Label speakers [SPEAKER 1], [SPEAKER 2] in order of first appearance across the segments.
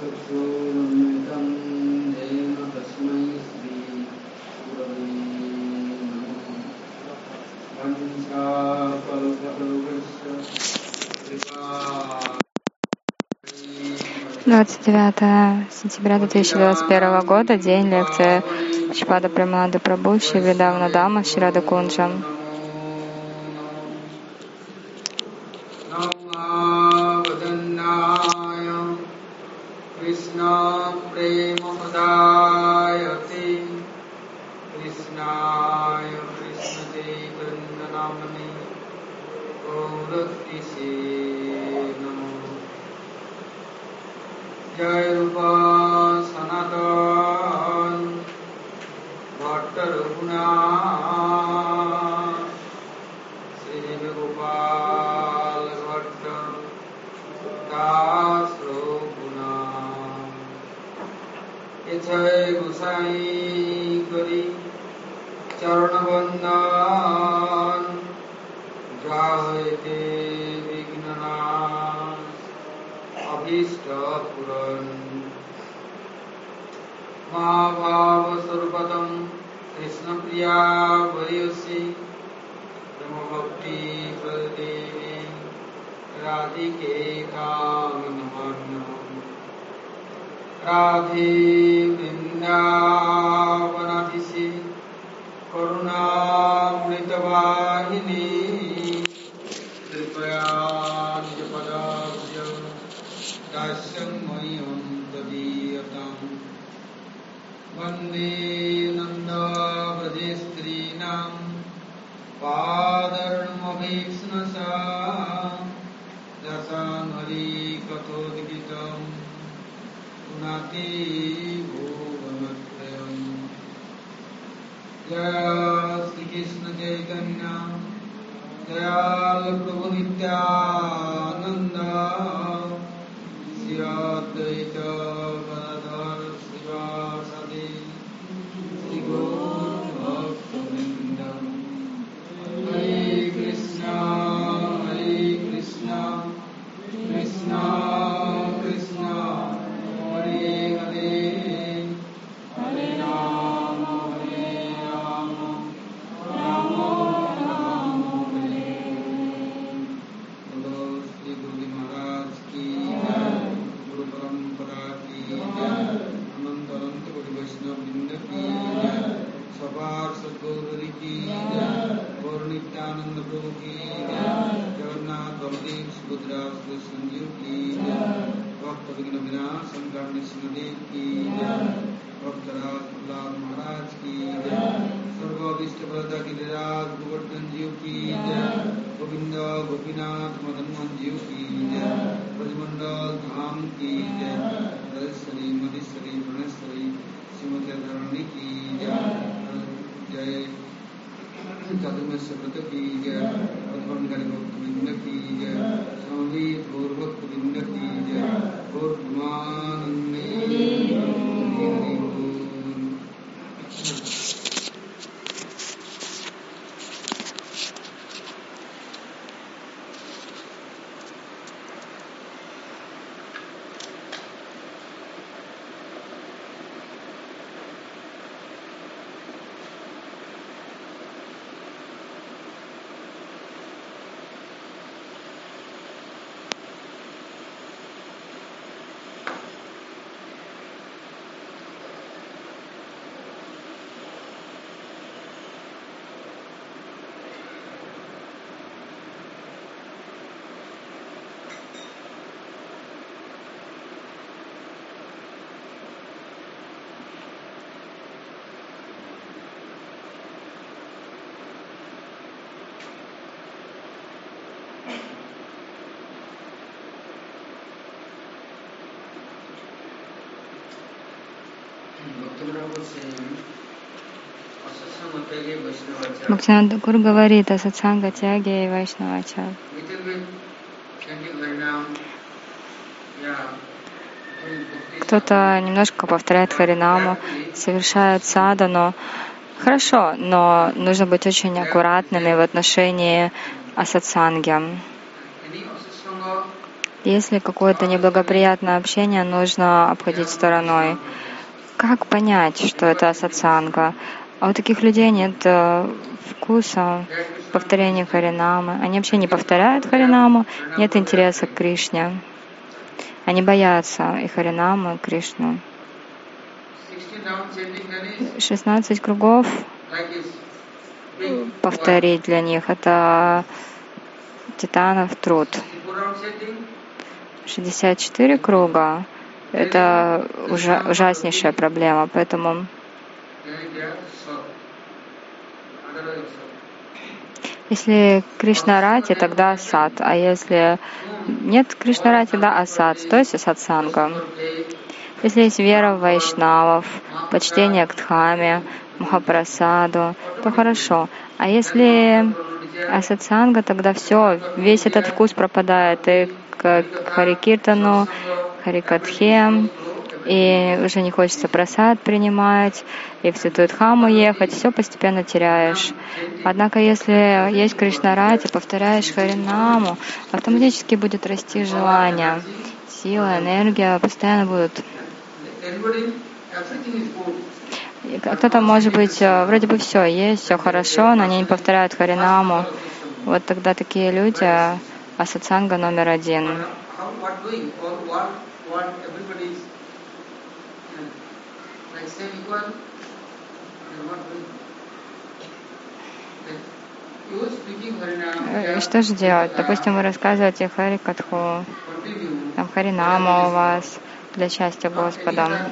[SPEAKER 1] चक्षुरमृतं तेन तस्मै श्रीगुरवे Двадцать
[SPEAKER 2] девятое сентября 2021 года, день лекции Шпада Прамада Прабу, Шивидавна Дама, Ширада Кунджам. Бхактинанда Гуру говорит о сатсанга тяге и вайшнава тяге. Кто-то немножко повторяет харинаму, совершает сада, но Хорошо, но нужно быть очень аккуратными в отношении асатсанги.
[SPEAKER 1] Если какое-то неблагоприятное общение, нужно обходить стороной как понять, что это сатсанга? А у таких людей нет э, вкуса повторения Харинамы. Они вообще не повторяют Харинаму, нет интереса к Кришне. Они боятся и Харинамы, и Кришну. 16 кругов повторить для них — это титанов труд. 64 круга — это ужа ужаснейшая проблема, поэтому если Кришна Рати, тогда сад, а если нет Кришна Рати, да, асад, то есть сатсанга. Если есть вера в вайшнавов, почтение к Дхаме, Махапрасаду, то хорошо. А если асатсанга, тогда все, весь этот вкус пропадает и к Харикиртану, Харикатхе, и уже не хочется просад принимать, и в Святую Дхаму ехать, все постепенно теряешь. Однако, если есть Кришнарати, повторяешь Харинаму, автоматически будет расти желание, сила, энергия постоянно будут. Кто-то, может быть, э, вроде бы все есть, все хорошо, но они не повторяют Харинаму. Вот тогда такие люди асатсанга номер один. И что же делать? Допустим, вы рассказываете Хари Катху, там Харинама у вас для счастья Господа.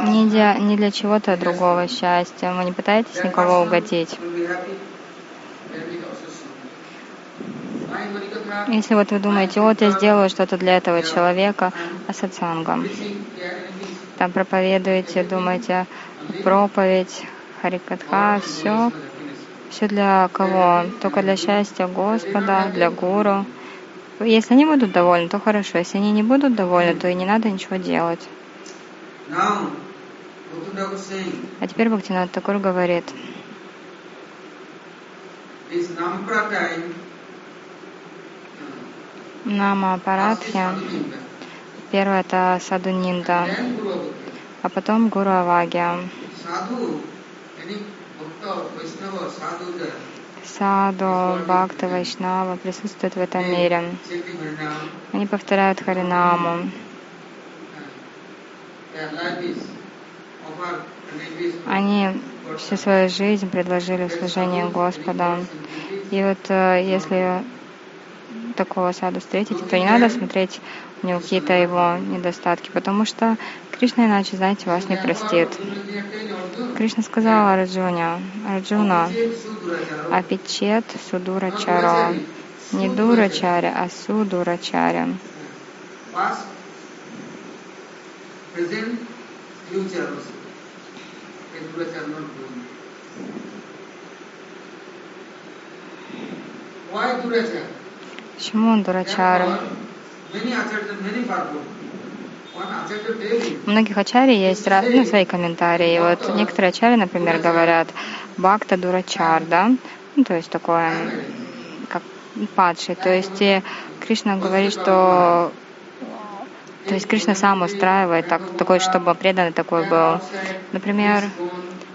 [SPEAKER 1] Не для, не для чего-то другого счастья. Вы не пытаетесь никого угодить. Если вот вы думаете, вот я сделаю что-то для этого человека, а сатсангам. Там проповедуете, думаете, проповедь, харикатха, все, все для кого? Только для счастья Господа, для гуру. Если они будут довольны, то хорошо. Если они не будут довольны, то и не надо ничего делать. А теперь Бхактинат Такур говорит, Нама Парадхя. Первое это Саду Нинда, а потом Гуру Авагия. Саду, Бхакта, Вайшнава присутствуют в этом мире. Они повторяют Харинаму. Они всю свою жизнь предложили служение Господа. И вот э, если такого саду встретите, то не надо смотреть у него какие-то его недостатки, потому что Кришна иначе, знаете, вас не простит. Кришна сказал Арджуне, Арджуна, Апичет Судурачаро, не Дурачаря, а Судурачаря. Why Durachara? Почему он дурачара? У многих ачари есть разные свои комментарии. Вот некоторые ачари, например, говорят бхакта дурачар, да, ну, то есть такое, как падший. То есть Кришна говорит, что то есть Кришна сам устраивает так, такой, чтобы преданный такой был. Например,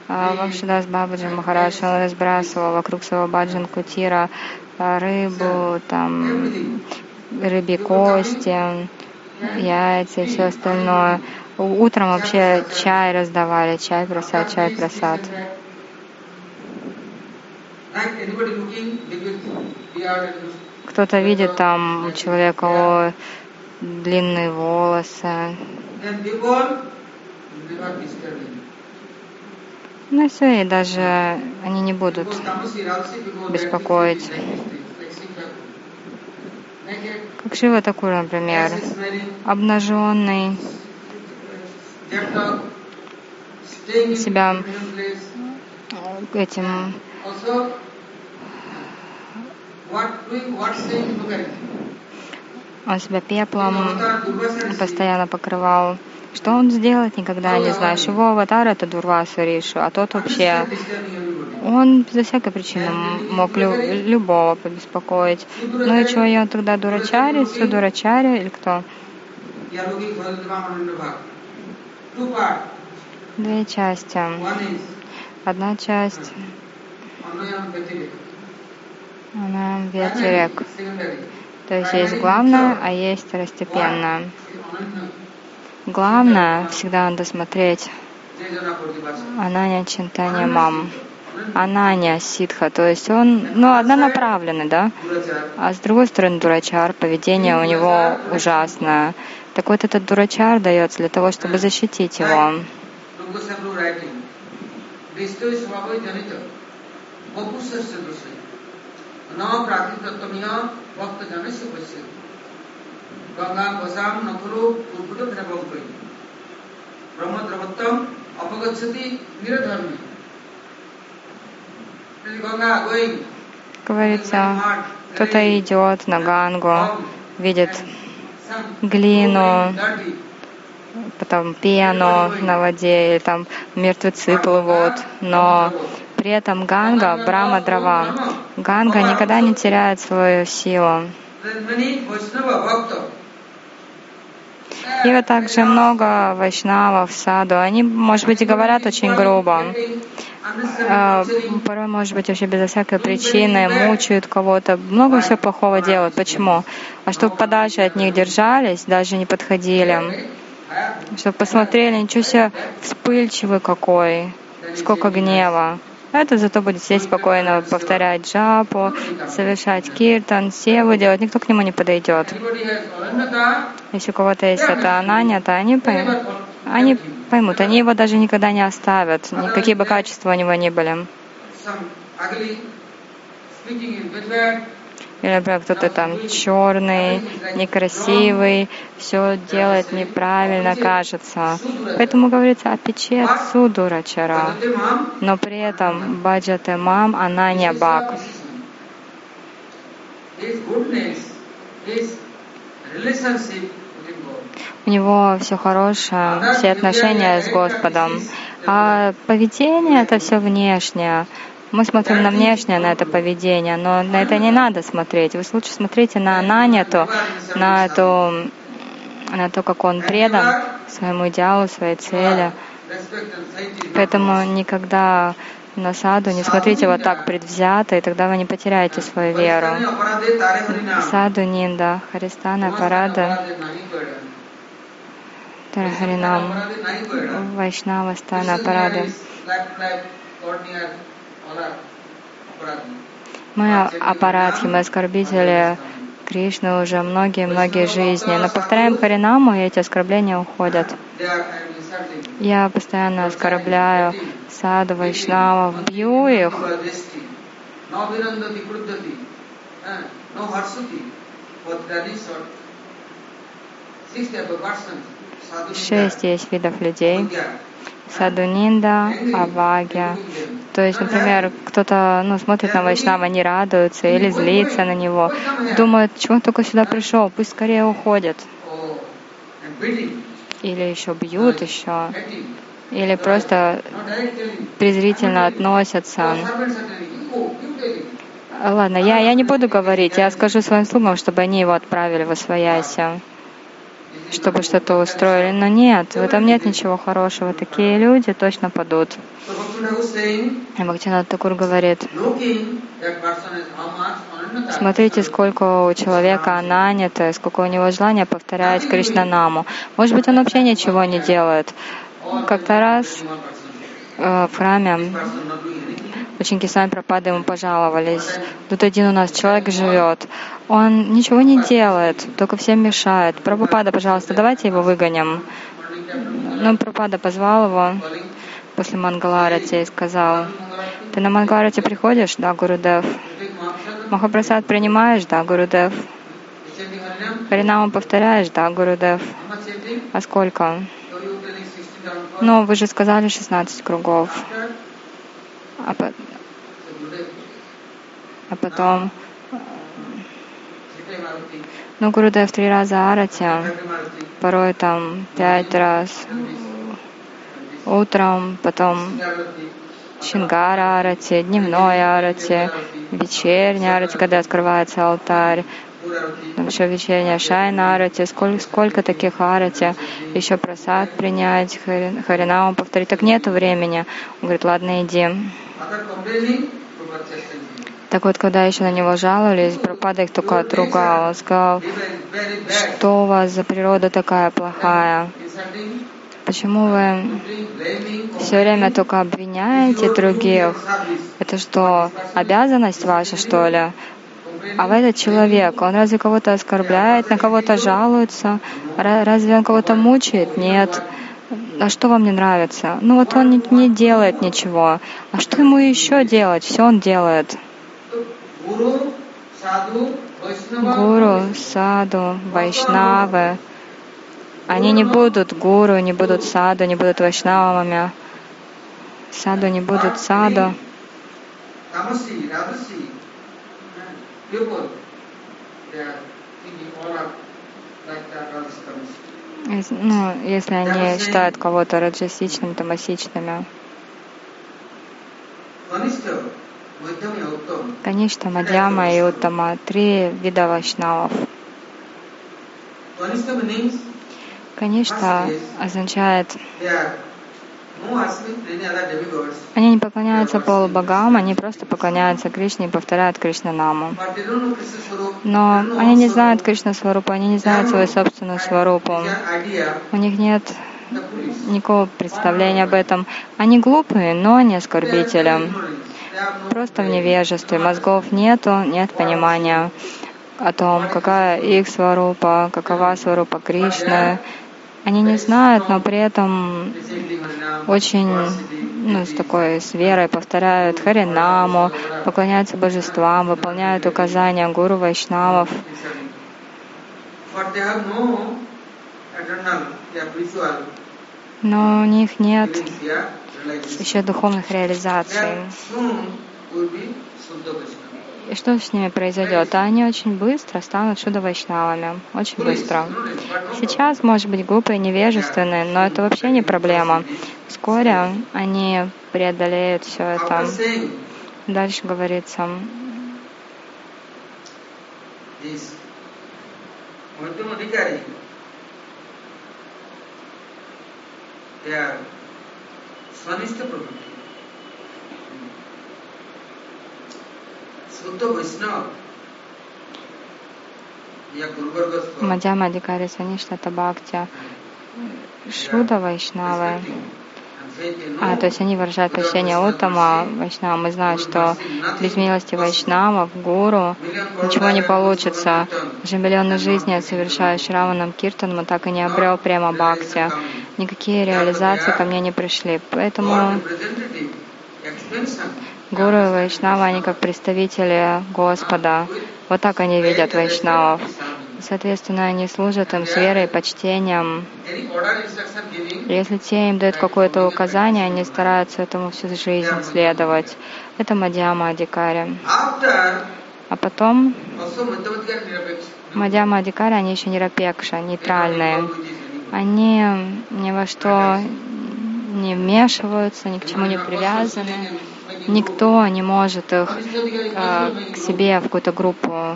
[SPEAKER 1] а, Вамшидас Бабаджи Махарадж, он разбрасывал вокруг своего баджан кутира рыбу, там, рыбьи кости, яйца и все остальное. Утром вообще чай раздавали, чай просад, чай просад. Кто-то видит там у человека о, длинные волосы. Ну и даже они не будут беспокоить. Как Шива такой, например, обнаженный, себя этим он себя пеплом постоянно покрывал. Что он сделает, никогда не знаешь. Его аватар — это Дурваса Ришу, а тот вообще Он безо всякой причины мог лю- любого побеспокоить. Ну и что, я тогда дурачари, судурачари или кто? Две части. Одна часть, она ветерек. То есть есть главное, а есть второстепенное. Главное всегда надо смотреть. Ананя Чинтания Мам. Ананя Ситха, то есть он, ну, однонаправленный, да? А с другой стороны, дурачар, поведение у него ужасное. Так вот, этот дурачар дается для того, чтобы защитить его.
[SPEAKER 2] Lukasabru Nakuru Purputa Phinabhampai. Brahma Dravattam Apagachati Niradharmi. Ganga going.
[SPEAKER 1] Говорится, кто-то идет на Гангу, видит глину, потом пену на воде, или там мертвецы плывут, но при этом Ганга, Брама Драва, Ганга никогда не теряет свою силу. И вот также много вайшнавов, саду, они, может быть, и говорят очень грубо. А, Порой, может быть, вообще безо всякой причины мучают кого-то, много всего плохого делают. Почему? А чтобы подальше от них держались, даже не подходили, чтобы посмотрели, ничего себе вспыльчивый какой, сколько гнева. Это зато будет сидеть спокойно, повторять джапу, совершать киртан, севу делать, никто к нему не подойдет. Если у кого-то есть это ананя, то они поймут, они поймут, они его даже никогда не оставят, никакие бы качества у него ни были. Или, например, кто-то там черный, некрасивый, все делает неправильно, кажется. Поэтому говорится апичет судурачара. Но при этом баджате мам, она не бак. У него все хорошее, все отношения с Господом. А поведение это все внешнее. Мы смотрим на внешнее, на это поведение, но на это не надо смотреть. Вы лучше смотрите на Ананяту, на, эту, на то, как он предан своему идеалу, своей цели. Поэтому никогда на саду не смотрите вот так предвзято, и тогда вы не потеряете свою веру. Саду Нинда, Харистана, Парада, Тарахаринам, Вайшнава, Стана, Парады. Мы аппаратхи, мы оскорбители Кришны уже многие-многие жизни. Но повторяем Харинаму, и эти оскорбления уходят. Я постоянно оскорбляю саду, вайшнавов, бью их. Шесть есть видов людей. Садунинда, Авагя. То есть, например, кто-то ну, смотрит на Вайшнава, не радуется или злится на него, думает, чего он только сюда пришел, пусть скорее уходит. Или еще бьют еще, или просто презрительно относятся. Ладно, я, я не буду говорить, я скажу своим слугам, чтобы они его отправили в Освояси чтобы что-то устроили. Но нет, в этом нет ничего хорошего. Такие люди точно падут. И Бхактинат Такур говорит, смотрите, сколько у человека ананята, сколько у него желания повторять Кришнанаму. Может быть, он вообще ничего не делает. Как-то раз э, в храме ученики сами пропады ему пожаловались. Тут один у нас человек живет, он ничего не делает, только всем мешает. Прабхупада, пожалуйста, давайте его выгоним. Ну, Прабхупада позвал его после Мангаларати и сказал, ты на Мангаларати приходишь? Да, Гурудев. Махапрасад принимаешь? Да, Гурудев. Харинаму повторяешь? Да, Гурудев. А сколько? Ну, вы же сказали 16 кругов. А, по... а потом... Ну, Гурудев три раза арати, порой там пять раз утром, потом Шингара арати, дневной арати, вечерняя арати, когда открывается алтарь, еще вечерняя шайна арати, сколько, сколько таких арати, еще просад принять, хари- харинаму повторить. Так нету времени. Он говорит, ладно, иди. Так вот, когда еще на него жаловались, Пропада их только отругал. Он сказал, что у вас за природа такая плохая? Почему вы все время только обвиняете других? Это что, обязанность ваша, что ли? А в этот человек, он разве кого-то оскорбляет, на кого-то жалуется? Ра- Разве он кого-то мучает? Нет. А что вам не нравится? Ну вот он не делает ничего. А что ему еще делать? Все он делает. Гуру, саду, вайшнавы. Они не будут гуру, не будут саду, не будут вайшнавами. Саду не будут саду. Ну, если они считают кого-то раджасичным, тамасичными. Конечно, Мадьяма и Уттама — три вида вайшнавов. Конечно означает, они не поклоняются полубогам, они просто поклоняются Кришне и повторяют Кришнанаму. Но они не знают Кришна Сварупу, они не знают свою собственную Сварупу. У них нет никакого представления об этом. Они глупые, но не оскорбители. Просто в невежестве. Мозгов нету, нет понимания о том, какая их сварупа, какова сварупа Кришны. Они не знают, но при этом очень ну, с такой с верой повторяют Харинаму, поклоняются божествам, выполняют указания гуру вайшнавов. Но у них нет. Еще духовных реализаций. И что с ними произойдет? Они очень быстро станут шуда вайшнавами. Очень быстро. Сейчас, может быть, глупые, невежественные, но это вообще не проблема. Вскоре они преодолеют все это. Дальше говорится,
[SPEAKER 2] they are స్వనిష్ట ప్రవృత్తి
[SPEAKER 1] Мадьяма дикари Санишна Табхактя Шуда Вайшнавы. А, то есть они выражают почтение Уттама Вайшнавам мы знаем, что без милости Вайшнавов, Гуру, ничего не получится. Даже миллионы жизней совершая Шраманам Киртан, так и не обрел прямо Бхакти. Никакие реализации ко мне не пришли. Поэтому Гуру и Вайшнава, они как представители Господа. Вот так они видят Вайшнавов. Соответственно, они служат им с верой и почтением. Если те им дают какое-то указание, они стараются этому всю жизнь следовать. Это Мадьяма Адикари. А потом Мадьяма Адикари, они еще не рапекша, нейтральные. Они ни во что не вмешиваются, ни к чему не привязаны. Никто не может их э, к себе в какую-то группу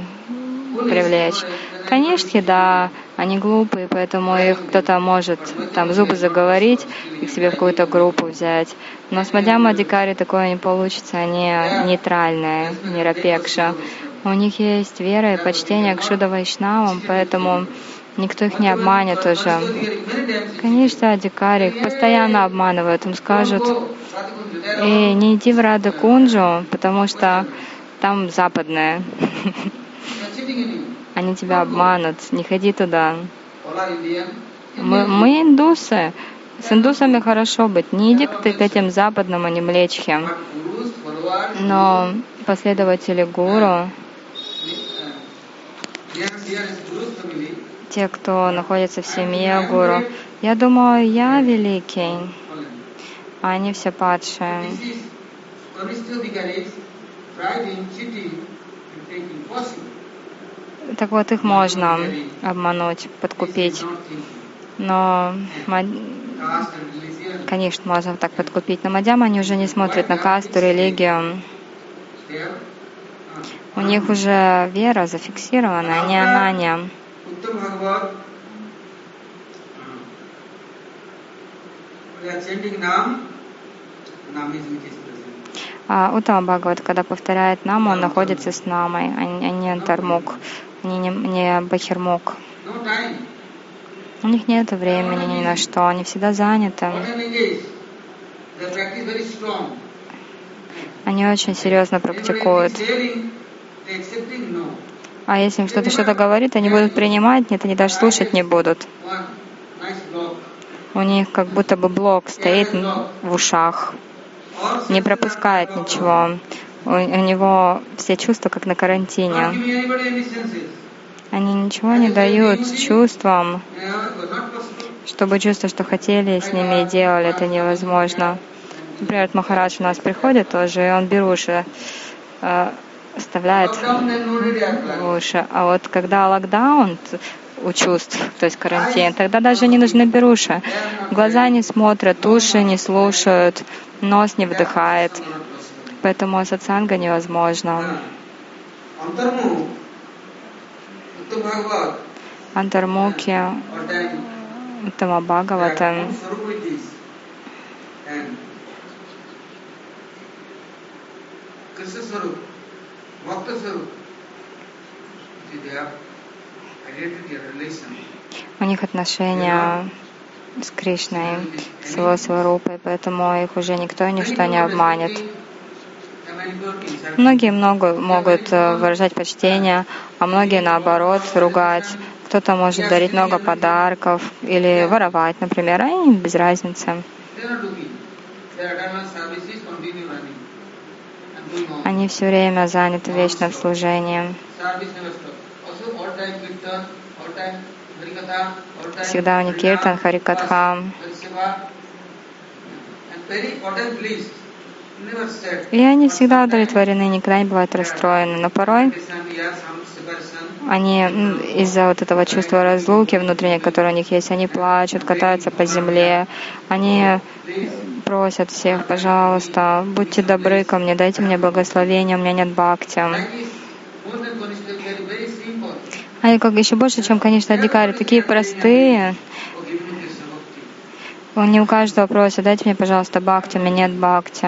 [SPEAKER 1] привлечь. Конечно, да, они глупые, поэтому их кто-то может там зубы заговорить и к себе в какую-то группу взять. Но с Мадьяма Адикари такое не получится, они нейтральные, не рапекша. У них есть вера и почтение к Шуда Вайшнавам, поэтому никто их не обманет уже. Конечно, Адикари их постоянно обманывают, им скажут, и не иди в Рада Кунджу, потому что там западное. Они тебя обманут, не ходи туда. Мы, мы индусы. С индусами хорошо быть. Не иди ты к этим западным, а не млечхе. Но последователи гуру, те, кто находится в семье гуру, я думаю, я великий, а они все падшие. Так вот, их можно обмануть, подкупить. Но Конечно, можно так подкупить, но мадьяма они уже не смотрят на касту, религию. У них уже вера зафиксирована, они анания.
[SPEAKER 2] Which is present.
[SPEAKER 1] А Утама Бхагават, когда повторяет нам, он находится с намой, а не а антармук, не, не, не бахирмук.
[SPEAKER 2] No time.
[SPEAKER 1] У них нет времени ни на что, они всегда заняты. Они очень серьезно практикуют. А если им что-то что-то говорит, они будут принимать, нет, они даже слушать не будут. У них как будто бы блок стоит в ушах, не пропускает ничего. У, у него все чувства как на карантине. Они ничего не дают чувствам, чтобы чувства, что хотели, с ними и делали, это невозможно. Например, Махарадж у нас приходит тоже, и он беруши в уши. А вот когда локдаун у чувств, то есть карантин, тогда даже не нужны беруши. Глаза не смотрят, уши не слушают, нос не вдыхает. Поэтому сатсанга невозможно. Антармуки, Уттама Бхагавата,
[SPEAKER 2] Swarup
[SPEAKER 1] у них отношения с Кришной, с его сварупой, поэтому их уже никто и ничто не обманет. Многие много могут э, выражать почтение, а многие наоборот ругать. Кто-то может дарить много подарков или воровать, например, а им без разницы. Они все время заняты вечным служением. Всегда у них киртан, харикатха.
[SPEAKER 2] Seva, and very important please, never said.
[SPEAKER 1] И они всегда удовлетворены, никогда не бывают расстроены. Но порой Они из-за вот этого чувства разлуки внутренней, которое у них есть, они плачут, катаются по земле, они просят всех, пожалуйста, будьте добры ко мне, дайте мне благословение, у меня нет бхакти. Они как еще больше, чем, конечно, Адикари, такие простые. Они у каждого просят, дайте мне, пожалуйста, бхакти, у меня нет бхакти,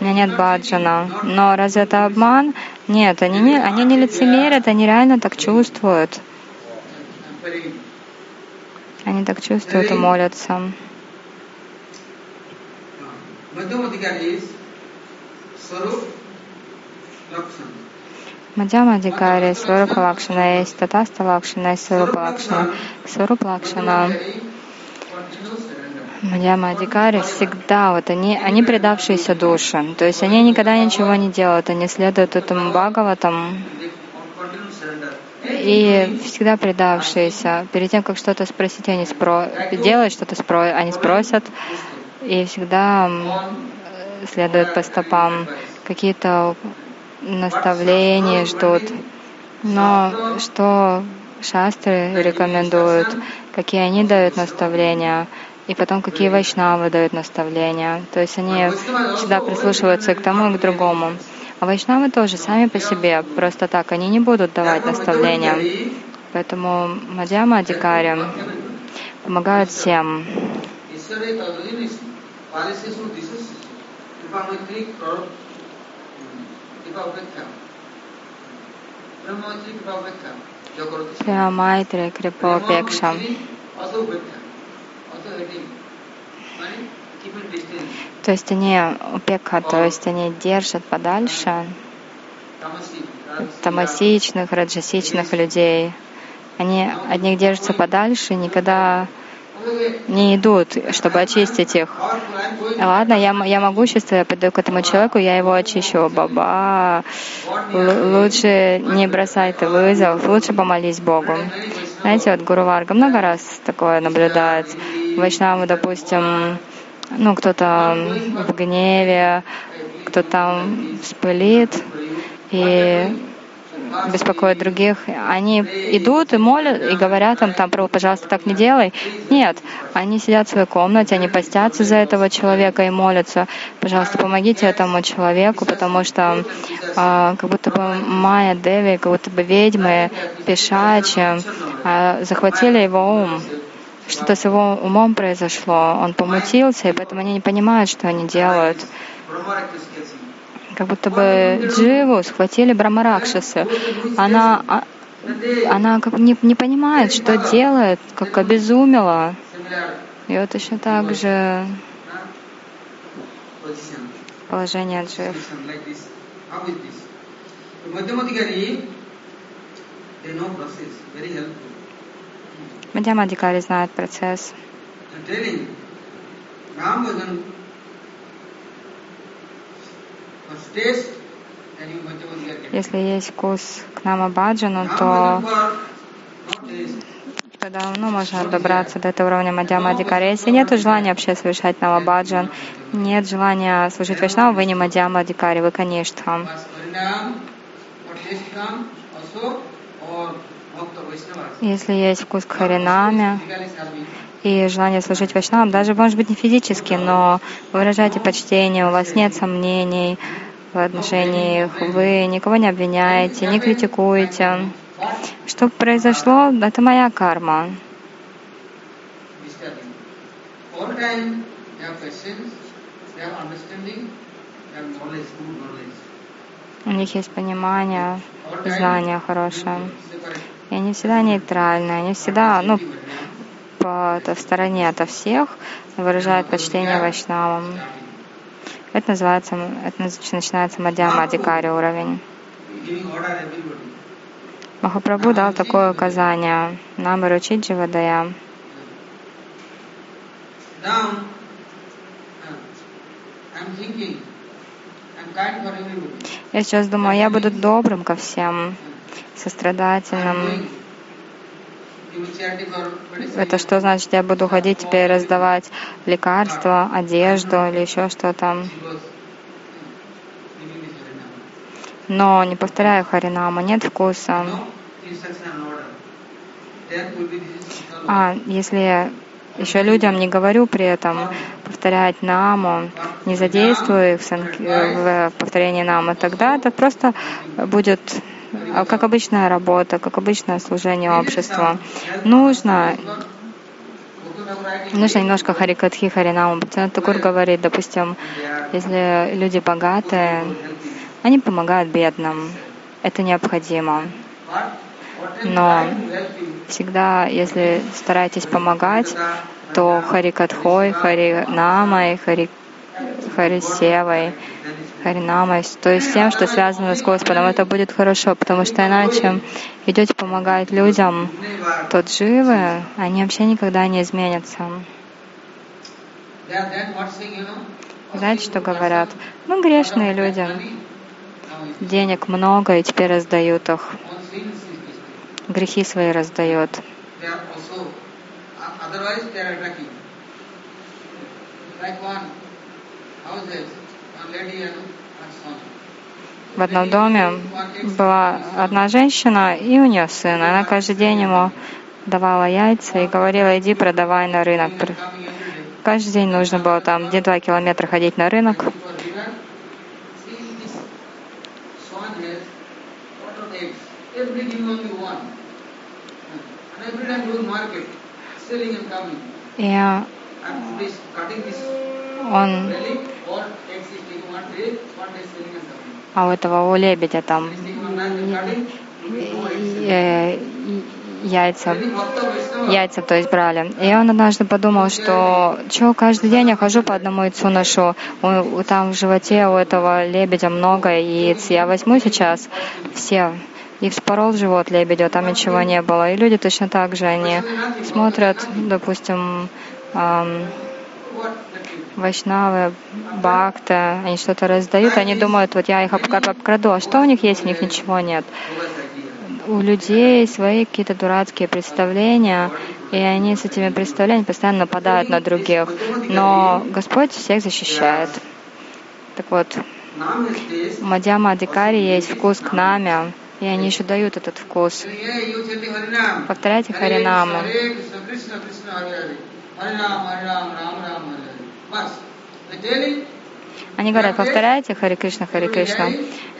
[SPEAKER 1] у меня нет баджана. Но разве это обман? Нет, они не, они не лицемерят, они реально так чувствуют. Они так чувствуют и молятся. Мадьяма Адикари, Сварупа Лакшана есть, Татаста Лакшана есть, Сварупа Лакшана. Сварупа
[SPEAKER 2] surrender.
[SPEAKER 1] Мадьяма Адикари всегда, вот они, они предавшиеся души. То есть они никогда ничего не делают, они следуют этому Бхагаватам и всегда предавшиеся. Перед тем, как что-то спросить, они спро... делают что-то, спро... они спросят, и всегда следуют по стопам. Какие-то наставления ждут. Но что шастры рекомендуют, какие они дают наставления, и потом какие вайшнавы дают наставления. То есть они всегда прислушиваются к тому и к другому. А вайшнавы тоже сами по себе, просто так, они не будут давать наставления. Поэтому Мадьяма Адикари помогают всем. Прямайтри Крипопекша. То есть они упека, то есть они держат подальше тамасичных, раджасичных людей. Они от них держатся подальше, никогда не идут, чтобы очистить их. Ладно, я, я могущество, я пойду к этому человеку, я его очищу. Баба, лучше не бросай ты вызов, лучше помолись Богу. Знаете, вот Гуру Варга много раз такое наблюдает. Вайшнавы, допустим, ну, кто-то в гневе, кто там вспылит, и беспокоят других, они идут и молят, и говорят им, там, пожалуйста, так не делай. Нет, они сидят в своей комнате, они постятся за этого человека и молятся, пожалуйста, помогите этому человеку, потому что а, как будто бы Майя Деви, как будто бы ведьмы, пешачи, а, захватили его ум что-то с его умом произошло, он помутился, и поэтому они не понимают, что они делают. Как будто бы Дживу схватили Брамаракшасы. Она, а, она как не, не понимает, что делает, как обезумела. И вот точно так же положение Джив. Мадьямадикари знает процесс. Если есть вкус к Нама Баджану, то тогда ну, можно добраться до этого уровня Мадьямадикари. Если нет желания вообще совершать Навабаджан, нет. Желания служить Вайшнаву, вы не Мадьямадикари, вы Каништхам. Если есть вкус к харинаме и желание служить вайшнавам, даже, может быть, не физически, но вы выражаете почтение, у вас нет сомнений в отношении их, вы никого не обвиняете, не критикуете. Что произошло, это моя карма. У них есть понимание, знание хорошее. И они всегда нейтральны, они всегда, ну, в стороне ото всех, выражают почтение вайшнавам. Это называется, это начинается Мадьяма Адикари уровень. Махапрабху дал такое указание нам ручить Дживадая. Я сейчас думаю, я буду добрым ко всем сострадательным. Это что значит, я буду ходить теперь раздавать лекарства, одежду или еще что-то. Но не повторяю Харинаму, нет вкуса. А если еще людям не говорю при этом повторять наму, не задействую их в повторении наму, тогда это просто будет как обычная работа, как обычное служение обществу. Нужно Нужно немножко харикатхи. Бхактинат Такур говорит, допустим, если люди богатые, они помогают бедным. Это необходимо. Но всегда, если стараетесь помогать, то харикатхой, харинамой, хари, харисевой, Харинамой, то есть тем, что связано с Господом, это будет хорошо, потому что иначе идете помогать людям, то живы, они вообще никогда не изменятся. Знаете, что говорят? Ну, грешные люди. Денег много, и теперь раздают их. Грехи свои раздают. Like one houses, в одном доме была одна женщина, и у нее сын. Она каждый день ему давала яйца и говорила, иди продавай на рынок. Каждый день нужно было там где-два километра ходить на рынок. И он а у этого у лебедя там яйца, яйца, то есть брали. И он однажды подумал, что что каждый день я хожу по одному яйцу ношу, у, там в животе у этого лебедя много яиц, я возьму сейчас все и вспорол живот лебедя, там ничего не было. И люди точно так же, они смотрят, допустим, эм, вайшнавы, бхакта, они что-то раздают, они думают, вот я их обкраду, а что у них есть? У них ничего нет. У людей свои какие-то дурацкие представления, и они с этими представлениями постоянно нападают на других. Но Господь всех защищает. Так вот, Мадьяма Адикари есть вкус к наме, И они еще дают этот вкус. Повторяйте
[SPEAKER 2] Hare
[SPEAKER 1] Они говорят, повторяйте Хари Кришна, Хари Кришна.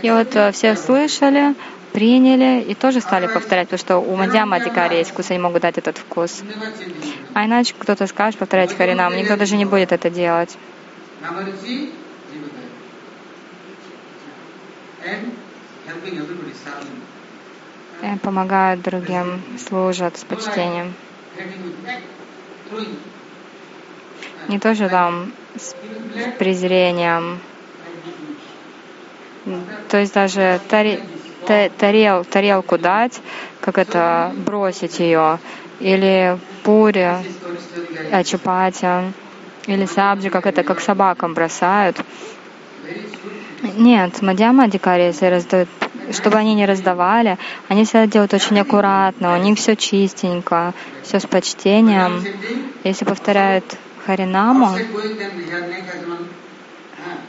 [SPEAKER 1] И вот э, все слышали, приняли и тоже стали повторять, потому что у Мадьяма Адикари есть вкус, они могут дать этот вкус. А иначе кто-то скажет повторять Харинам, никто даже не будет это делать. И помогают другим, служат с почтением. Не тоже там с презрением. То есть даже тари- та- тарел, тарелку дать, как это, бросить ее, или пури,
[SPEAKER 2] guys.
[SPEAKER 1] а, чапати, или сабджи, как это, как собакам бросают. Нет, Мадьяма Адикари, если раздают, чтобы они не раздавали, они всегда делают очень аккуратно, у них все чистенько, все с почтением. Если повторяют Харинаму,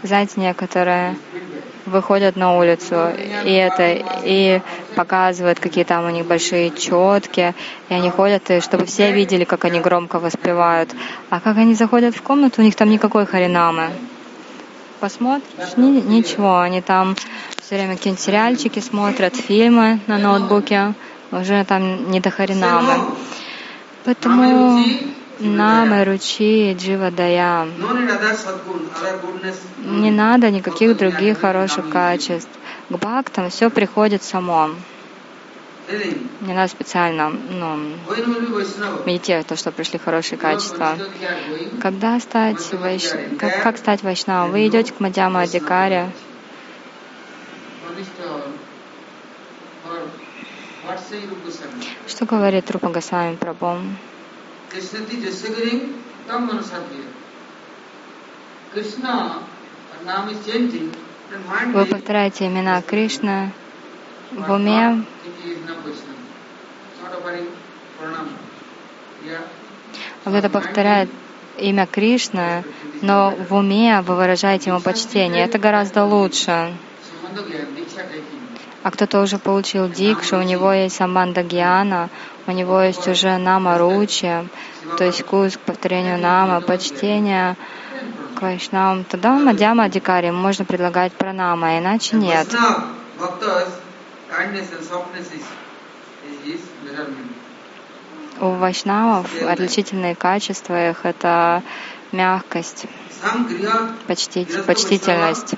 [SPEAKER 1] знаете, некоторые
[SPEAKER 2] feedback.
[SPEAKER 1] выходят на улицу и это и показывают, какие там у них большие четки, и они ходят, и чтобы все видели, как они громко воспевают. А как они заходят в комнату, у них там никакой харинамы. Посмотришь, ни- ничего, они там все время какие-нибудь сериальчики смотрят, фильмы на ноутбуке, уже там не до харинамы. Поэтому намы, ручи, джива дая.
[SPEAKER 2] No need other sadgun, other goodness.
[SPEAKER 1] Не надо никаких других хороших качеств. К бхактам все приходит само. Не надо специально ну, медитировать, то, что пришли хорошие качества. Когда стать вайш... как, как стать вайшнавом? Вы идете к Мадьяма Адикаре, что говорит Рупа Госвами Прабhu?
[SPEAKER 2] Krishnati Jasagaring, tam manasabhya. Krishna, name is chanting,
[SPEAKER 1] Вы
[SPEAKER 2] is
[SPEAKER 1] повторяете имена Кришны в уме,
[SPEAKER 2] is
[SPEAKER 1] вот это повторяет имя Кришны, но в уме вы выражаете ему почтение. Это гораздо лучше. А кто-то уже получил дикшу, у него есть самбанда гьяна, у него есть уже нама ручи, то есть вкус к повторению нама, почтение к вайшнавам. Тогда Мадьяма Адикари можно предлагать пранама, а иначе нет. У вайшнавов отличительные качества их — это мягкость,
[SPEAKER 2] Some griha,
[SPEAKER 1] почти- почтительность.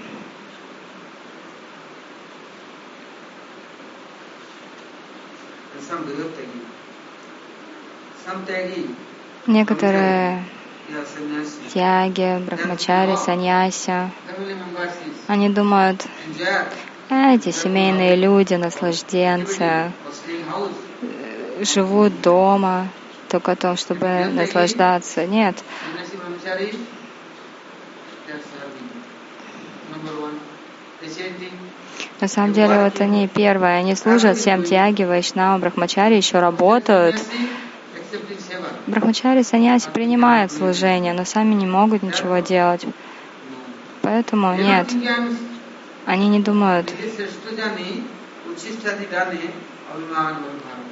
[SPEAKER 1] Некоторые тяги, брахмачари, саньяси, они думают, «А, эти семейные люди, наслажденцы,
[SPEAKER 2] house.
[SPEAKER 1] живут дома только о том, чтобы наслаждаться. Нет, на самом деле вот они первые, они служат всем тяги, вайшнавам, брахмачари еще работают.
[SPEAKER 2] sannyasi accepting seva.
[SPEAKER 1] Брахмачари, саньяси принимают служение, но сами не могут ничего делать. Поэтому
[SPEAKER 2] They
[SPEAKER 1] нет,
[SPEAKER 2] don't think I am
[SPEAKER 1] они не думают,
[SPEAKER 2] It is Srishtajani, Uchishtati Dane, Abhiman Bharata.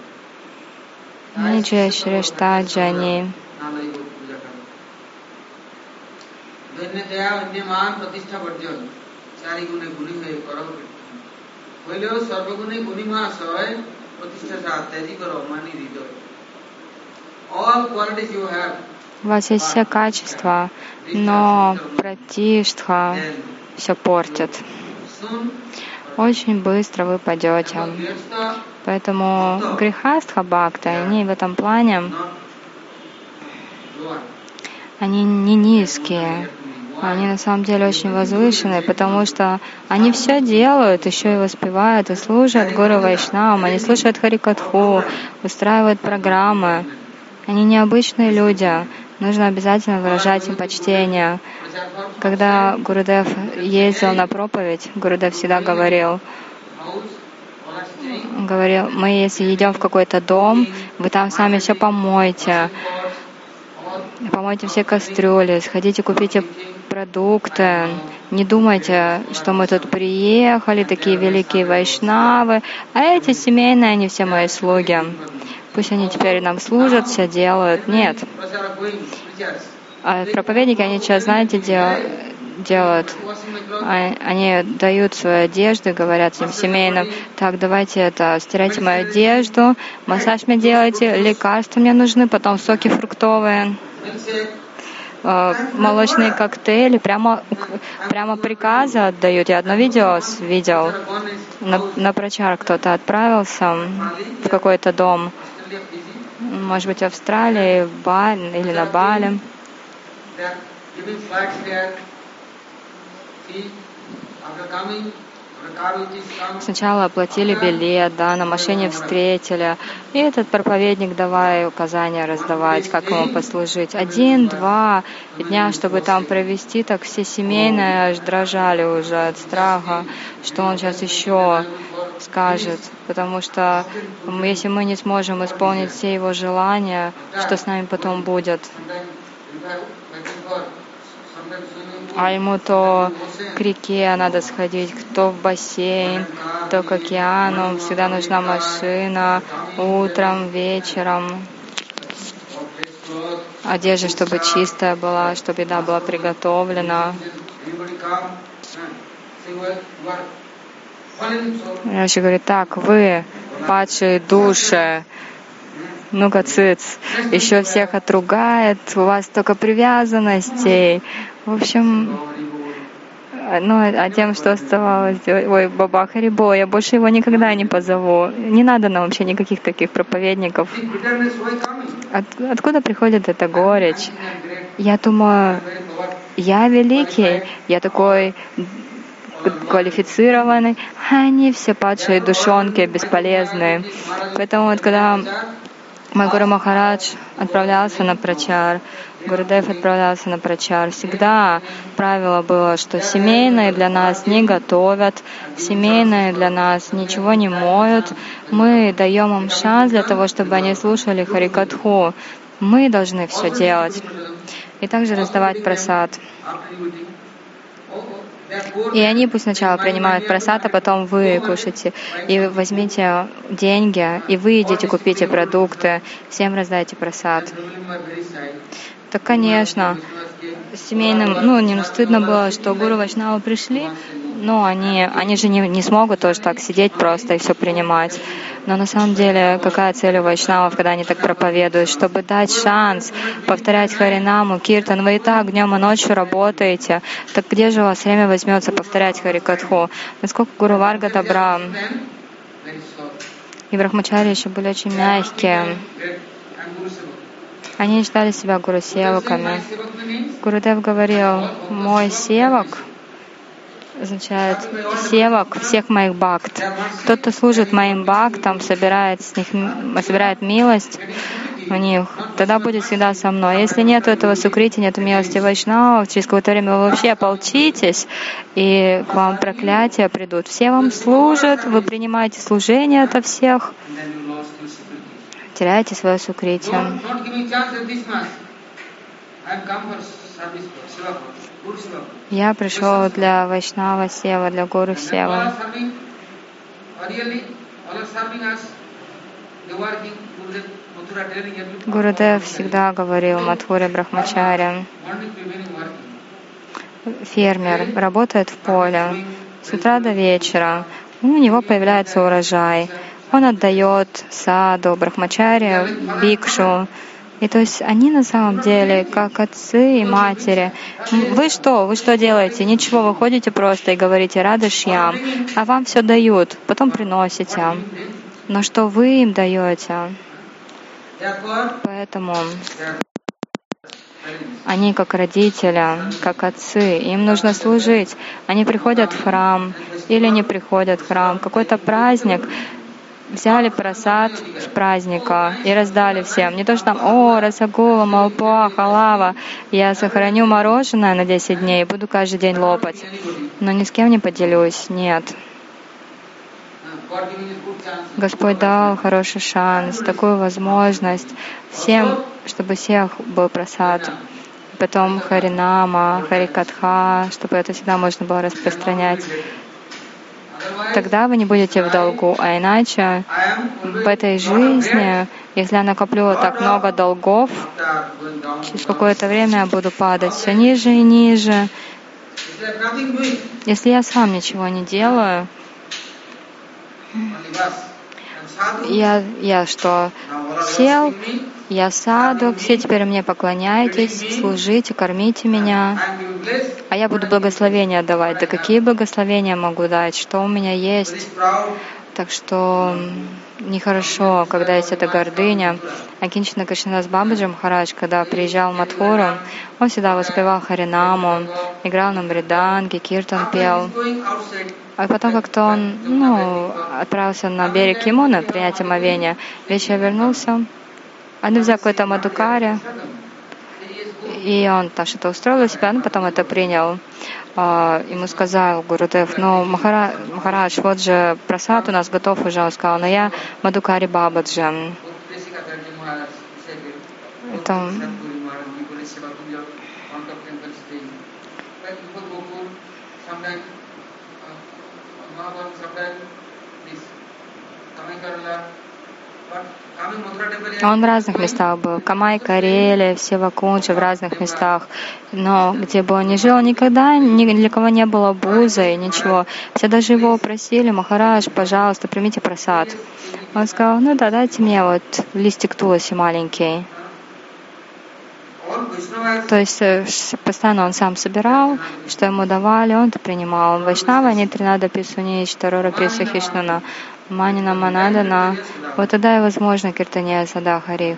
[SPEAKER 1] Ниджа Шриштаджани.
[SPEAKER 2] Nalayo Puja Karo. Danya Daya Vinyaman Pratishtha Varjan. চারি গুণে গুণী হয়ে করো কীর্তন হইলেও সর্বগুণে গুণী মহাশয় প্রতিষ্ঠা সাথ ত্যাজি করো মানি হৃদয়
[SPEAKER 1] у вас есть все качества, но пратиштха все портит. Очень быстро вы падете. Поэтому грехастха бхакты, они в этом плане, они не низкие. Они на самом деле очень возвышенные, потому что они все делают, еще и воспевают, и служат Гуру Вайшнавам, они слушают Харикатху, устраивают программы. Они необычные люди, нужно обязательно выражать им почтение. Когда Гурудев ездил на проповедь, Гурудев всегда говорил, говорил, мы если идем в какой-то дом, вы там сами все помойте, помойте все кастрюли, сходите купите продукты. Не думайте, что мы тут приехали, такие великие вайшнавы, а эти семейные, они все мои слуги. Пусть они теперь нам служат, все делают. Нет. А проповедники, они сейчас, знаете, дел, делают? А, они дают свои одежды, говорят своим семейным, так, давайте это, стирайте мою одежду, массаж мне делайте, лекарства мне нужны, потом соки фруктовые э, молочные коктейли, прямо, прямо приказы отдают. Я одно видео видел, на, на прочар кто-то отправился в какой-то дом, может быть, Австралии, Бали или на Бали. Сначала оплатили билет, да, на машине встретили. И этот проповедник давай указания раздавать, как ему послужить. Один, два дня, чтобы там провести, так все семейные аж дрожали уже от страха, что он сейчас еще скажет. Потому что если мы не сможем исполнить все его желания, что с нами потом будет? А ему то к реке надо сходить, кто в бассейн, то к океану, всегда нужна машина, утром, вечером. Одежда, чтобы чистая была, чтобы еда была приготовлена. Я еще говорю, так, вы, падшие души, ну-ка, цыц, еще всех отругает, у вас только привязанностей, в общем, ну, а тем, что оставалось ой, Баба Харибо, я больше его никогда не позову. Не надо нам вообще никаких таких проповедников. От, откуда приходит эта горечь? Я думаю, я великий, я такой квалифицированный, а они все падшие душонки, бесполезные. Поэтому вот когда мой Гуру Махарадж отправлялся на прачар, Гурудев отправлялся на прачар. Всегда правило было, что семейные для нас не готовят, семейные для нас ничего не моют. Мы даем им шанс для того, чтобы они слушали Харикатху. Мы должны все делать. И также раздавать просад. И они пусть сначала принимают просад, а потом вы кушаете. И возьмите деньги, и вы идите, купите продукты, всем раздайте просад. Так, конечно, семейным, ну, не стыдно было, что гуру Вайшнавы пришли, но они, они же не, не смогут тоже так сидеть просто и все принимать. Но на самом деле, какая цель у Вайшнавов, когда они так проповедуют? Чтобы дать шанс повторять Харинаму, Киртан. Вы и так днем и ночью работаете. Так где же у вас время возьмется повторять Харикатху? Насколько Гуру Варга добра? И Брахмачари еще были очень мягкие. Они считали себя гуру севаками. Гурудев говорил, мой севак означает севак всех моих бхакт. Тот, кто служит моим бхактам, собирает, с них, собирает милость у них, тогда будет всегда со мной. Если нет этого сукрити, нет милости вайшнавов, через какое-то время вы вообще ополчитесь, и к вам проклятия придут. Все вам служат, вы принимаете служение ото всех, теряете свое сукритие. Я пришел для Вайшнава Сева, для Гуру Сева. Гурудев всегда говорил Матхуре Брахмачаре, фермер работает в поле с утра до вечера, у него появляется урожай он отдает саду, брахмачаре, бикшу. И то есть они на самом деле как отцы и матери. Вы что? Вы что делаете? Ничего, вы ходите просто и говорите радышьям, а вам все дают, потом приносите. Но что вы им даете? Поэтому они как родители, как отцы, им нужно служить. Они приходят в храм или не приходят в храм, какой-то праздник, взяли просад с праздника и раздали всем. Не то, что там, о, расагула, малпуа, халава, я сохраню мороженое на 10 дней и буду каждый день лопать. Но ни с кем не поделюсь, нет. Господь дал хороший шанс, такую возможность всем, чтобы всех был просад. потом Харинама, Харикатха, чтобы это всегда можно было распространять. Тогда вы не будете в долгу, а иначе в этой жизни, если я накоплю так много долгов, через какое-то время я буду падать все ниже и ниже. Если я сам ничего не делаю, я, я что, сел, я саду, все теперь мне поклоняйтесь, служите, кормите меня, а я буду благословения давать. Да какие благословения могу дать? Что у меня есть? Так что нехорошо, когда есть эта гордыня. Акинчина Кришнадас Бабаджи Махарадж, когда приезжал в Мадхуру, он всегда воспевал Харинаму, играл на мриданге, киртан пел. А потом как-то он ну, отправился на берег Ямуна, принять омовение. Вечером вернулся, он взял какой-то мадукари, и он там что-то устроил у себя, ну потом это принял. А, ему сказал Гурудев, ну, Махара, Махарадж, вот же просад у нас готов уже. Он сказал, но я Мадукари Бабаджи. Это он в разных местах был. Камай, Карелия, Севакунча, в разных местах. Но где бы он ни жил, никогда ни для кого не было буза и ничего. Все даже его просили, Махарадж, пожалуйста, примите просад. Он сказал, ну да, дайте мне вот листик туласи маленький. То есть э, постоянно он сам собирал, что ему давали, он это принимал. Вайшнава, они тринада писуни, чтарора писа хишнана, манина манадана. Вот тогда и возможно киртания сада хари.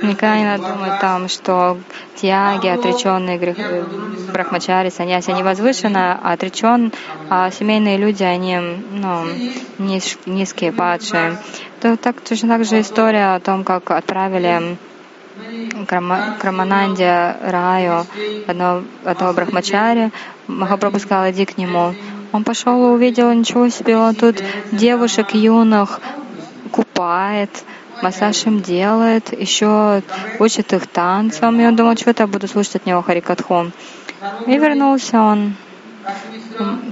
[SPEAKER 1] Никогда не надо думать там, что тяги, отреченные грех, брахмачари, саньяси, они возвышены, а отречен, а семейные люди, они ну, низ, низкие, падшие. То так, точно так же история о том, как отправили к Рамананде Раю одного, одного брахмачари. Махапрабху сказал, иди к нему. Он пошел и увидел, ничего себе, он тут девушек юных купает, массаж им делает, еще учит их танцам. И он думал, что это я буду слушать от него Харикатху. И вернулся он.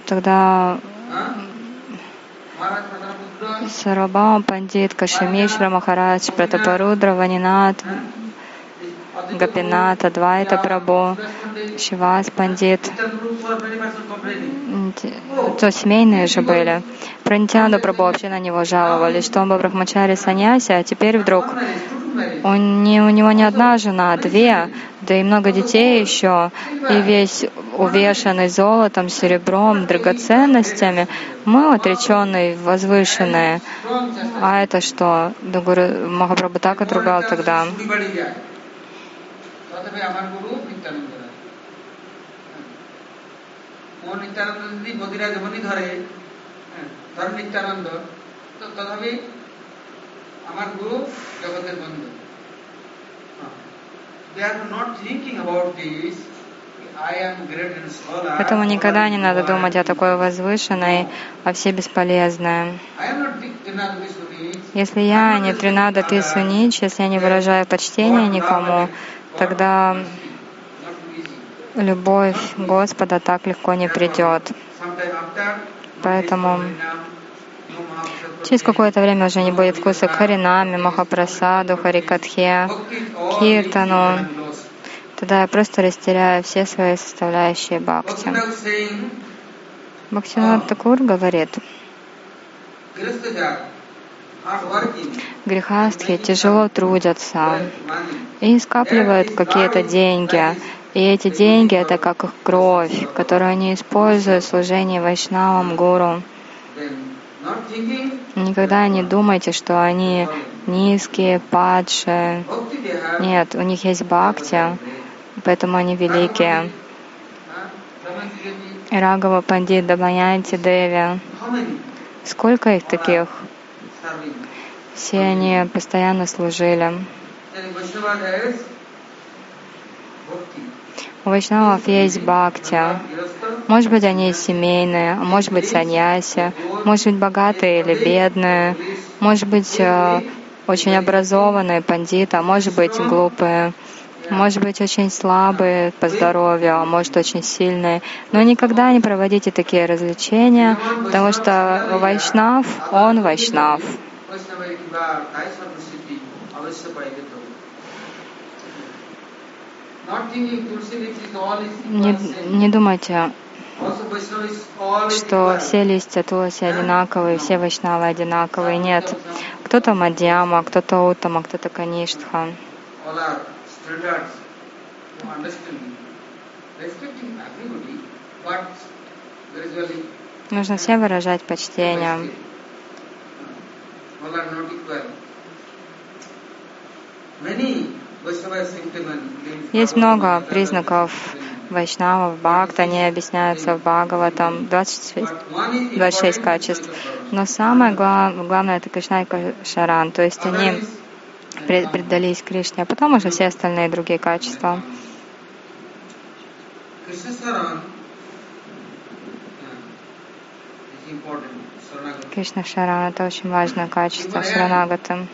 [SPEAKER 1] Тогда Сарабама Пандит, Кашемишра Махарадж, Пратапарудра, Ванинат, Гапината, Двайта Прабу, Шивас Пандит. То семейные же были. Про Нитяну Прабу вообще на него жаловались, что он был брахмачари саньяси, а теперь вдруг он не, у него не одна жена, а две, да и много детей еще, и весь увешанный золотом, серебром, драгоценностями. Мы отреченные, возвышенные. А это что? Махапрабху так отругал тогда. তথাপি আমার গুরু নিত্যানন্দ রায় ও নিত্যানন্দ যদি গদিরা যেমনই ধরে ধরে নিত্যানন্দ তো তথাপি আমার গুরু জগতের বন্ধু They are not thinking about this Поэтому никогда не надо думать о такой возвышенной, а все бесполезные. Если я не Тринада Писунич, если я не выражаю почтения никому, тогда любовь Господа так легко не придет. Поэтому через какое-то время уже не будет вкуса к Харинаме, Махапрасаду, Харикатхе, Киртану. Тогда я просто растеряю все свои составляющие бхакти. Бхактинат Такур говорит, Грехастхи тяжело трудятся и скапливают какие-то деньги. И эти деньги — это как их кровь, которую они используют в служении Вайшнавам, Гуру. Никогда не думайте, что они низкие, падшие. Нет, у них есть бхакти, поэтому они великие. Рагава Пандит, Дамаянти Деви. Сколько их таких? Все они постоянно служили. У вайшнавов есть бхакти. Может быть, они семейные, может быть, саньяси, может быть, богатые или бедные, может быть, э, очень образованные пандиты, а может быть глупые, может быть очень слабые по здоровью, а может очень сильные. Но никогда не проводите такие развлечения, потому что Вайшнав, он Вайшнав. Не, не думайте, что все листья Туласи одинаковые, все вайшнавы одинаковые. Нет. Кто-то Мадьяма, кто-то Утама, кто-то Каништха. Нужно всем выражать почтение. Есть много признаков вайшнавов, бхакт, они объясняются в Бхагаватам, 26, 26 качеств. Но самое глав, главное это Кришна и Шаран, то есть они предались Кришне, а потом уже все остальные другие качества. Кришна Шаран это очень важное качество Шаранагаты.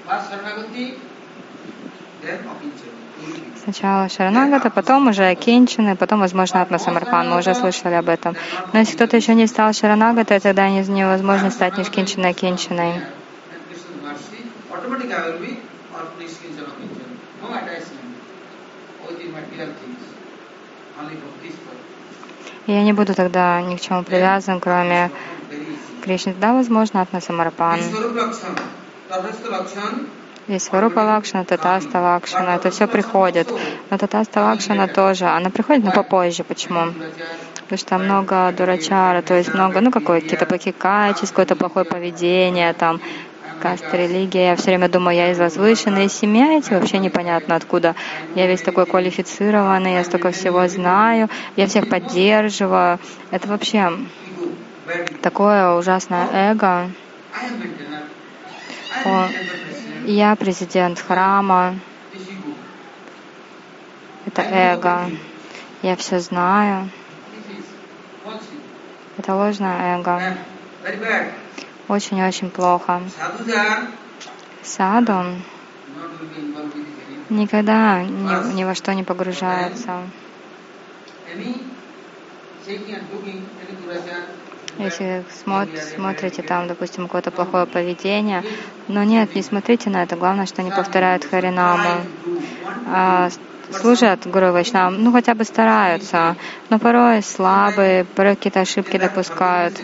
[SPEAKER 1] Сначала Шаранагата, потом уже Кинчины, потом, возможно, Атмасамарпан. Мы уже слышали об этом. Но если кто-то еще не стал Шаранагата, тогда невозможно стать ни Кинчиной, Кинчиной. Я не буду тогда ни к чему привязан, кроме Кришны. Да, возможно, Атмасамарпан. Есть Сварупа Лакшана, Татаста Лакшана, это все приходит. Но Татаста Лакшана тоже, она приходит, но попозже. Почему? Потому что много дурачара, то есть много, ну, какое, какие-то плохие качества, какое-то плохое поведение, там, каста, религия. Я все время думаю, я из возвышенной семьи, эти вообще непонятно откуда. Я весь такой квалифицированный, я столько всего знаю, я всех поддерживаю. Это вообще такое ужасное эго. О, я президент храма. Это эго. Я все знаю. Это ложное эго. Очень-очень плохо. Саду никогда ни, ни во что не погружается. Если смотрите там, допустим, какое-то плохое поведение, но нет, не смотрите на это. Главное, что они повторяют Харинаму. А служат Гуру Вайшнам, ну хотя бы стараются, но порой слабые, порой какие-то ошибки допускают.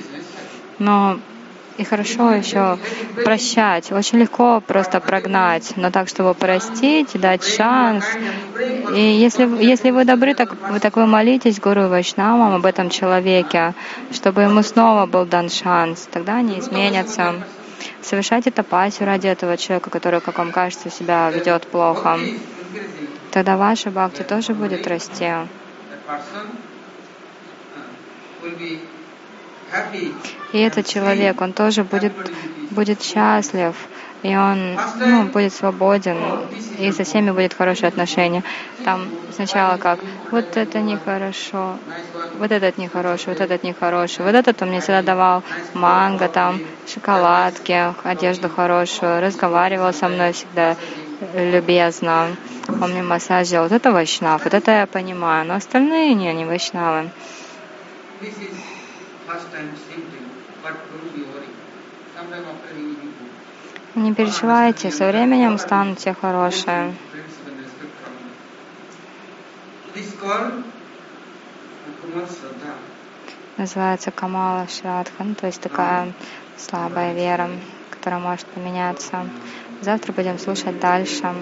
[SPEAKER 1] Но и хорошо еще прощать. Очень легко просто прогнать, но так, чтобы простить, дать шанс. И если, если вы добры, так вы, так вы молитесь Гуру Вайшнавам об этом человеке, чтобы ему снова был дан шанс. Тогда они изменятся. Совершайте тапасию ради этого человека, который, как вам кажется, себя ведет плохо. Тогда ваша бхакти тоже будет расти. И этот человек, он тоже будет, будет счастлив, и он ну, будет свободен, и со всеми будет хорошее отношение. Там сначала как, вот это нехорошо, вот этот нехороший, вот этот нехороший, вот этот он мне всегда давал манго, там, шоколадки, одежду хорошую, разговаривал со мной всегда любезно, он мне массаж делал. Вот это вайшнав, вот это я понимаю, но остальные не, не вайшнавы. Не переживайте, со временем станут все хорошие. Называется Камала Шрадхан, то есть такая слабая вера, которая может поменяться. Завтра будем слушать дальше.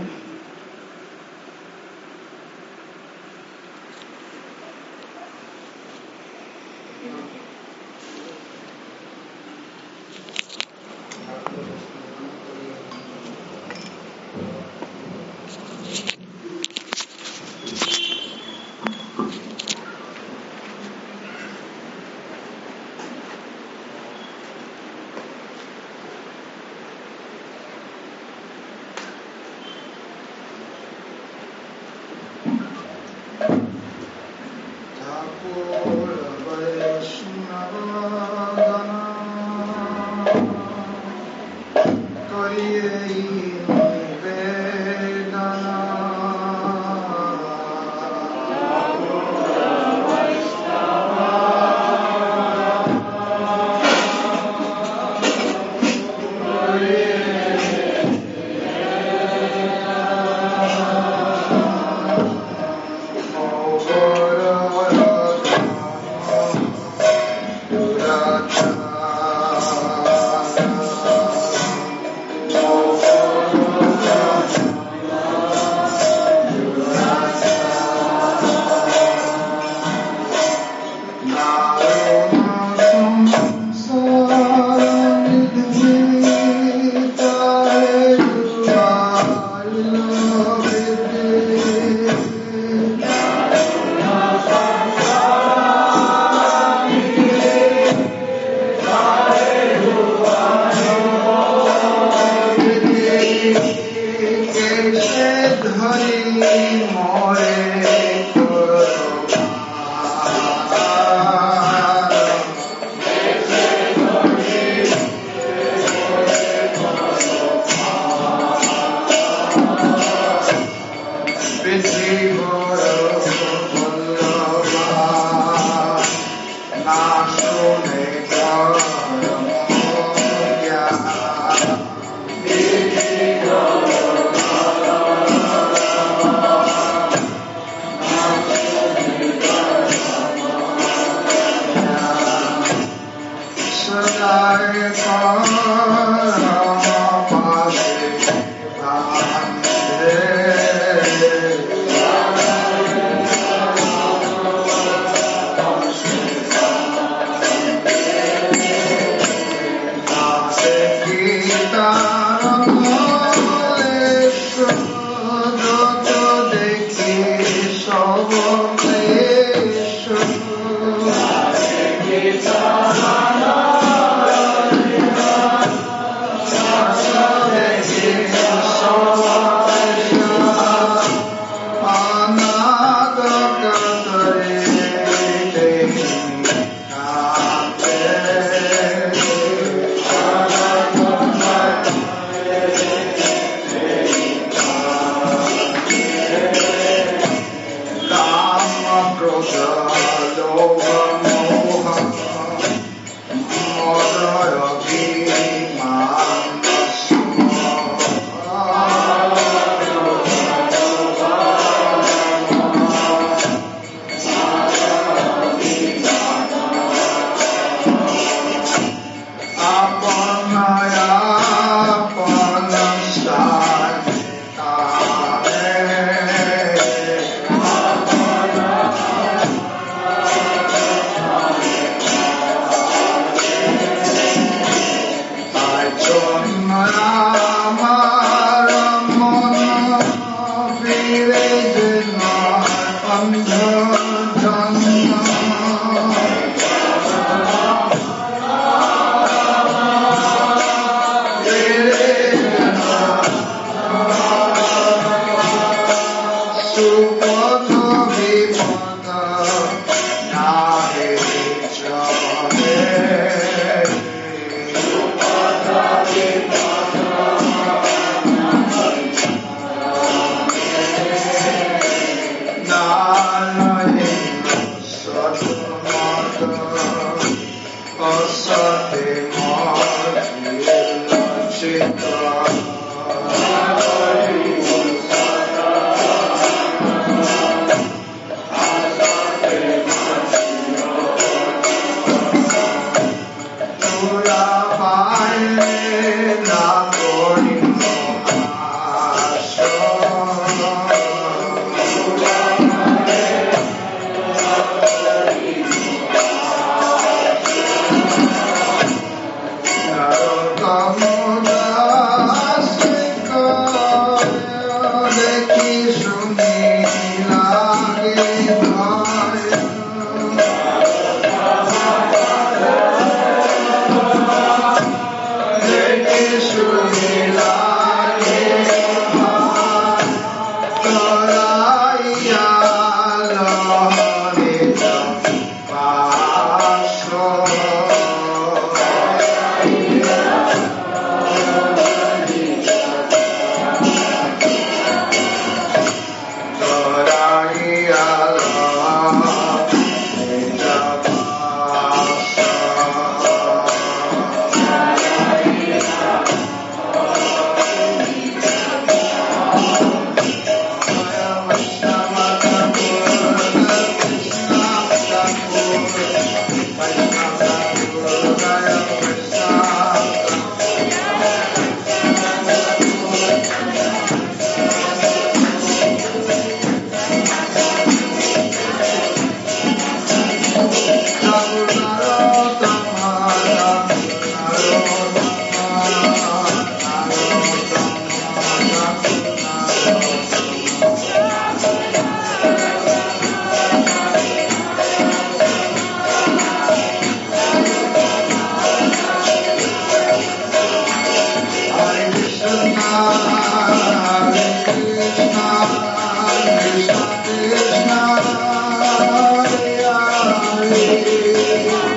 [SPEAKER 3] Amen.